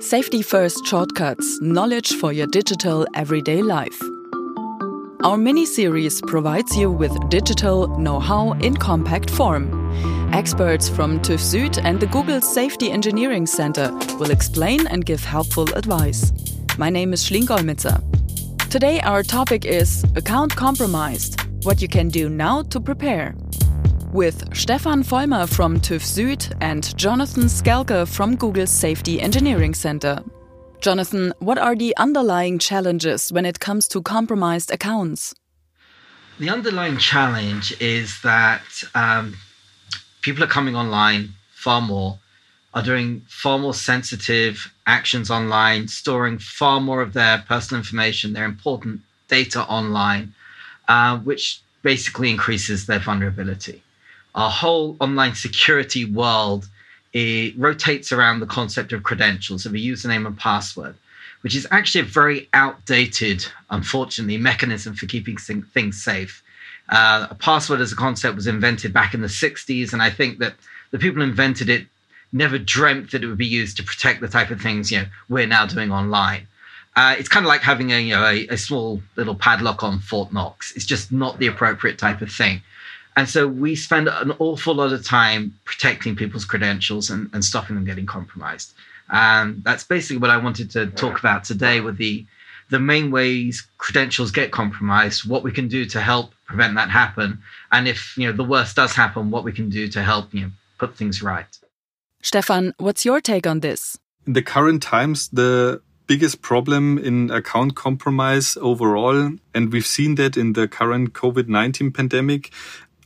Safety First Shortcuts Knowledge for your digital everyday life. Our mini series provides you with digital know how in compact form. Experts from TÜV Süd and the Google Safety Engineering Center will explain and give helpful advice. My name is Schlinggolmitzer. Today, our topic is Account Compromised What You Can Do Now to Prepare with Stefan Vollmer from TÜV Süd and Jonathan Skelker from Google's Safety Engineering Center. Jonathan, what are the underlying challenges when it comes to compromised accounts? The underlying challenge is that um, people are coming online far more, are doing far more sensitive actions online, storing far more of their personal information, their important data online, uh, which basically increases their vulnerability our whole online security world it rotates around the concept of credentials of a username and password which is actually a very outdated unfortunately mechanism for keeping things safe uh, a password as a concept was invented back in the 60s and i think that the people who invented it never dreamt that it would be used to protect the type of things you know we're now doing online uh, it's kind of like having a you know a, a small little padlock on Fort Knox. It's just not the appropriate type of thing. And so we spend an awful lot of time protecting people's credentials and, and stopping them getting compromised. And that's basically what I wanted to talk about today with the the main ways credentials get compromised, what we can do to help prevent that happen, and if you know the worst does happen, what we can do to help you know put things right. Stefan, what's your take on this? In the current times, the biggest problem in account compromise overall, and we've seen that in the current COVID 19 pandemic,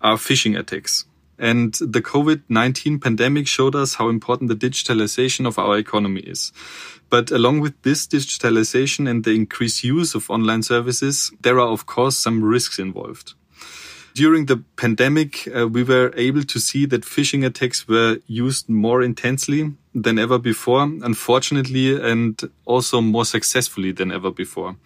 are phishing attacks. And the COVID-19 pandemic showed us how important the digitalization of our economy is. But along with this digitalization and the increased use of online services, there are of course some risks involved. During the pandemic, uh, we were able to see that phishing attacks were used more intensely than ever before, unfortunately, and also more successfully than ever before.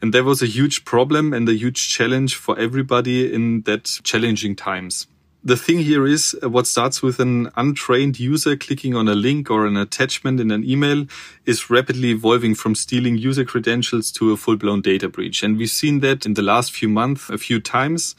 And there was a huge problem and a huge challenge for everybody in that challenging times. The thing here is uh, what starts with an untrained user clicking on a link or an attachment in an email is rapidly evolving from stealing user credentials to a full blown data breach. And we've seen that in the last few months a few times.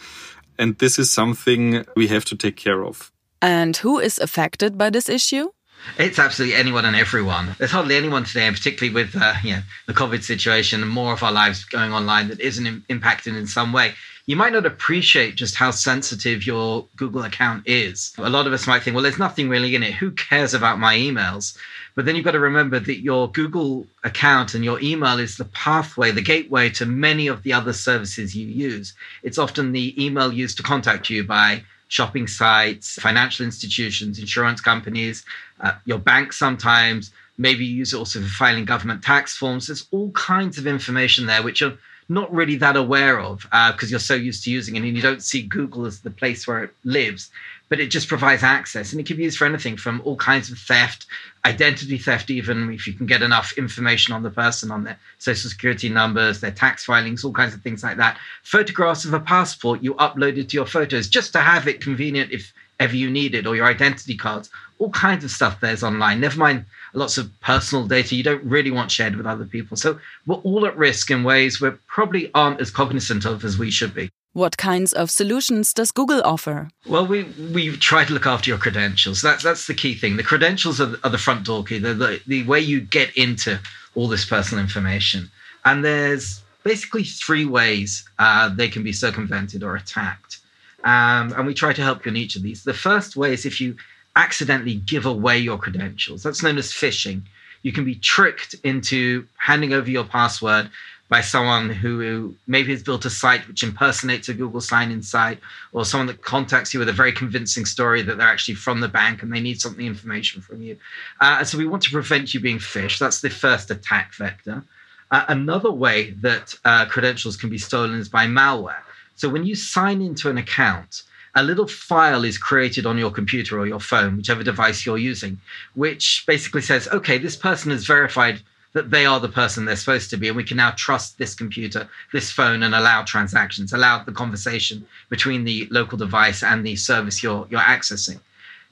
And this is something we have to take care of. And who is affected by this issue? It's absolutely anyone and everyone. There's hardly anyone today, and particularly with uh, you know, the COVID situation and more of our lives going online, that isn't Im- impacted in some way. You might not appreciate just how sensitive your Google account is. A lot of us might think, well, there's nothing really in it. Who cares about my emails? But then you've got to remember that your Google account and your email is the pathway, the gateway to many of the other services you use. It's often the email used to contact you by shopping sites, financial institutions, insurance companies, uh, your bank sometimes. Maybe you use it also for filing government tax forms. There's all kinds of information there which are not really that aware of because uh, you're so used to using it and you don't see Google as the place where it lives. But it just provides access and it can be used for anything from all kinds of theft, identity theft, even if you can get enough information on the person, on their social security numbers, their tax filings, all kinds of things like that. Photographs of a passport you uploaded to your photos just to have it convenient if ever you need it, or your identity cards, all kinds of stuff there's online. Never mind lots of personal data you don't really want shared with other people. So we're all at risk in ways we probably aren't as cognizant of as we should be. What kinds of solutions does Google offer? Well, we, we try to look after your credentials. That's, that's the key thing. The credentials are, are the front door key, the, the, the way you get into all this personal information. And there's basically three ways uh, they can be circumvented or attacked. Um, and we try to help you in each of these. The first way is if you accidentally give away your credentials. That's known as phishing. You can be tricked into handing over your password by someone who maybe has built a site which impersonates a Google sign in site, or someone that contacts you with a very convincing story that they're actually from the bank and they need something information from you. Uh, so we want to prevent you being phished. That's the first attack vector. Uh, another way that uh, credentials can be stolen is by malware. So when you sign into an account, a little file is created on your computer or your phone, whichever device you're using, which basically says, okay, this person has verified that they are the person they're supposed to be, and we can now trust this computer, this phone, and allow transactions, allow the conversation between the local device and the service you're, you're accessing.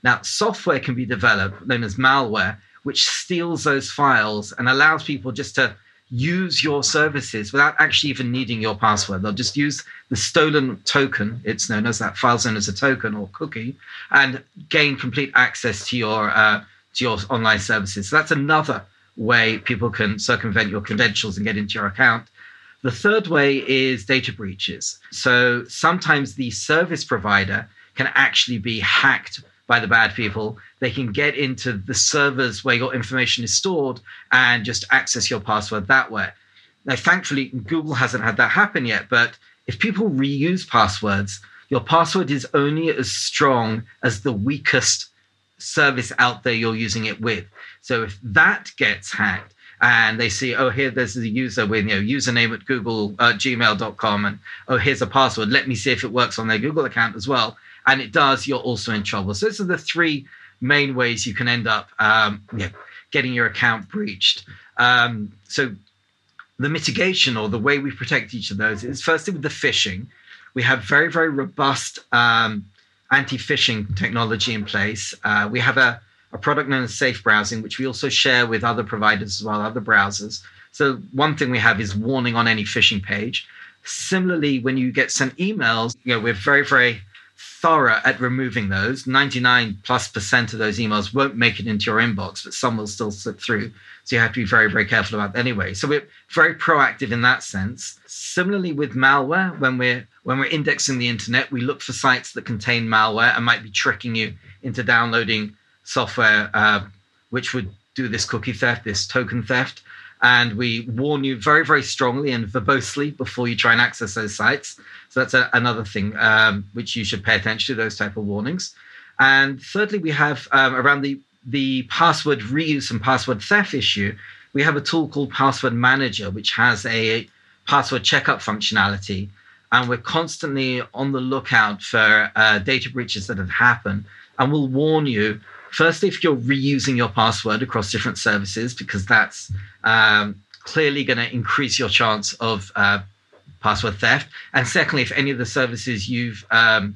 Now, software can be developed, known as malware, which steals those files and allows people just to use your services without actually even needing your password. They'll just use the stolen token, it's known as that file's known as a token or cookie, and gain complete access to your uh, to your online services. So that's another way people can circumvent your credentials and get into your account. The third way is data breaches. So sometimes the service provider can actually be hacked by the bad people. They can get into the servers where your information is stored and just access your password that way. Now, thankfully, Google hasn't had that happen yet, but if people reuse passwords, your password is only as strong as the weakest service out there you're using it with. So if that gets hacked, and they see, oh, here there's a user with you know username at Google uh, Gmail.com, and oh, here's a password. Let me see if it works on their Google account as well and it does, you're also in trouble. So those are the three main ways you can end up um, getting your account breached. Um, so the mitigation or the way we protect each of those is firstly with the phishing. We have very, very robust um, anti-phishing technology in place. Uh, we have a, a product known as Safe Browsing, which we also share with other providers as well, other browsers. So one thing we have is warning on any phishing page. Similarly, when you get sent emails, you know, we're very, very thorough at removing those. 99 plus percent of those emails won't make it into your inbox, but some will still slip through. So you have to be very, very careful about that anyway. So we're very proactive in that sense. Similarly with malware, when we're when we're indexing the internet, we look for sites that contain malware and might be tricking you into downloading software uh, which would do this cookie theft, this token theft and we warn you very, very strongly and verbosely before you try and access those sites. So that's a, another thing um, which you should pay attention to those type of warnings. And thirdly, we have um, around the the password reuse and password theft issue. We have a tool called Password Manager, which has a password checkup functionality, and we're constantly on the lookout for uh, data breaches that have happened, and we'll warn you firstly, if you're reusing your password across different services, because that's um, clearly going to increase your chance of uh, password theft. And secondly, if any of the services you've um,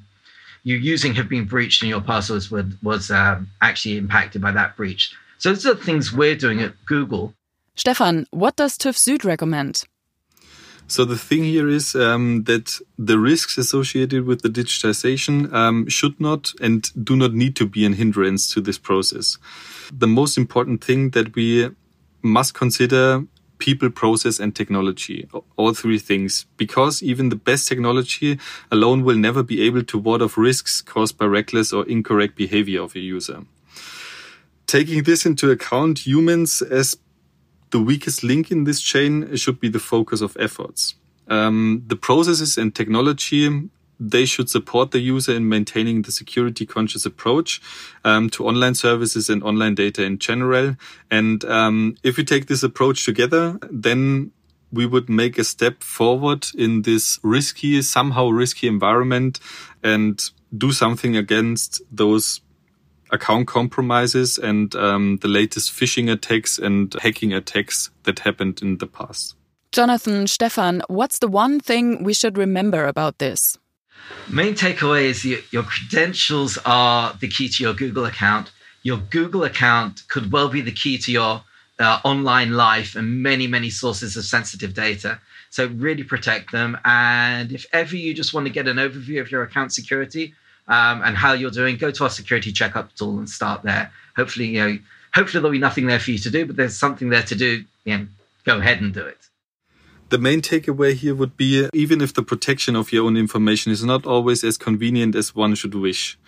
you're using have been breached and your passwords were, was um, actually impacted by that breach. So those are the things we're doing at Google. Stefan, what does TÜV Süd recommend? So the thing here is um, that the risks associated with the digitization um, should not and do not need to be an hindrance to this process. The most important thing that we must consider people, process, and technology. All three things. Because even the best technology alone will never be able to ward off risks caused by reckless or incorrect behavior of a user. Taking this into account, humans as the weakest link in this chain should be the focus of efforts. Um, the processes and technology they should support the user in maintaining the security conscious approach um, to online services and online data in general. And um, if we take this approach together, then we would make a step forward in this risky, somehow risky environment and do something against those account compromises and um, the latest phishing attacks and hacking attacks that happened in the past. Jonathan, Stefan, what's the one thing we should remember about this? Main takeaway is your, your credentials are the key to your Google account. Your Google account could well be the key to your uh, online life and many, many sources of sensitive data. So really protect them. And if ever you just want to get an overview of your account security, um, and how you're doing, go to our security checkup tool and start there. Hopefully, you know, hopefully there'll be nothing there for you to do, but there's something there to do. You know, go ahead and do it. The main takeaway here would be even if the protection of your own information is not always as convenient as one should wish,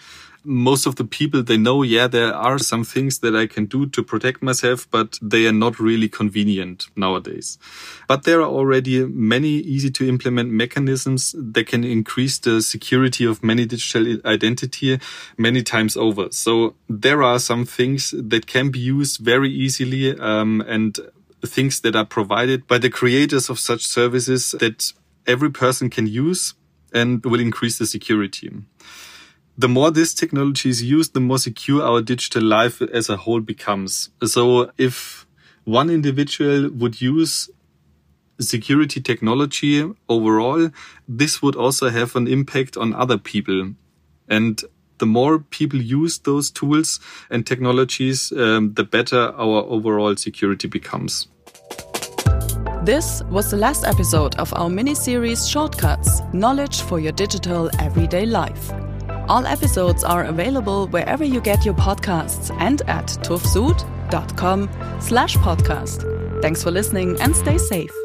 most of the people they know yeah there are some things that i can do to protect myself but they are not really convenient nowadays. But there are already many easy to implement mechanisms that can increase the security of many digital identity many times over. So there are some things that can be used very easily um, and things that are provided by the creators of such services that every person can use and will increase the security the more this technology is used, the more secure our digital life as a whole becomes. So if one individual would use security technology overall, this would also have an impact on other people. And the more people use those tools and technologies, um, the better our overall security becomes. This was the last episode of our mini series Shortcuts Knowledge for Your Digital Everyday Life. All episodes are available wherever you get your podcasts and at tuvsud.com slash podcast. Thanks for listening and stay safe.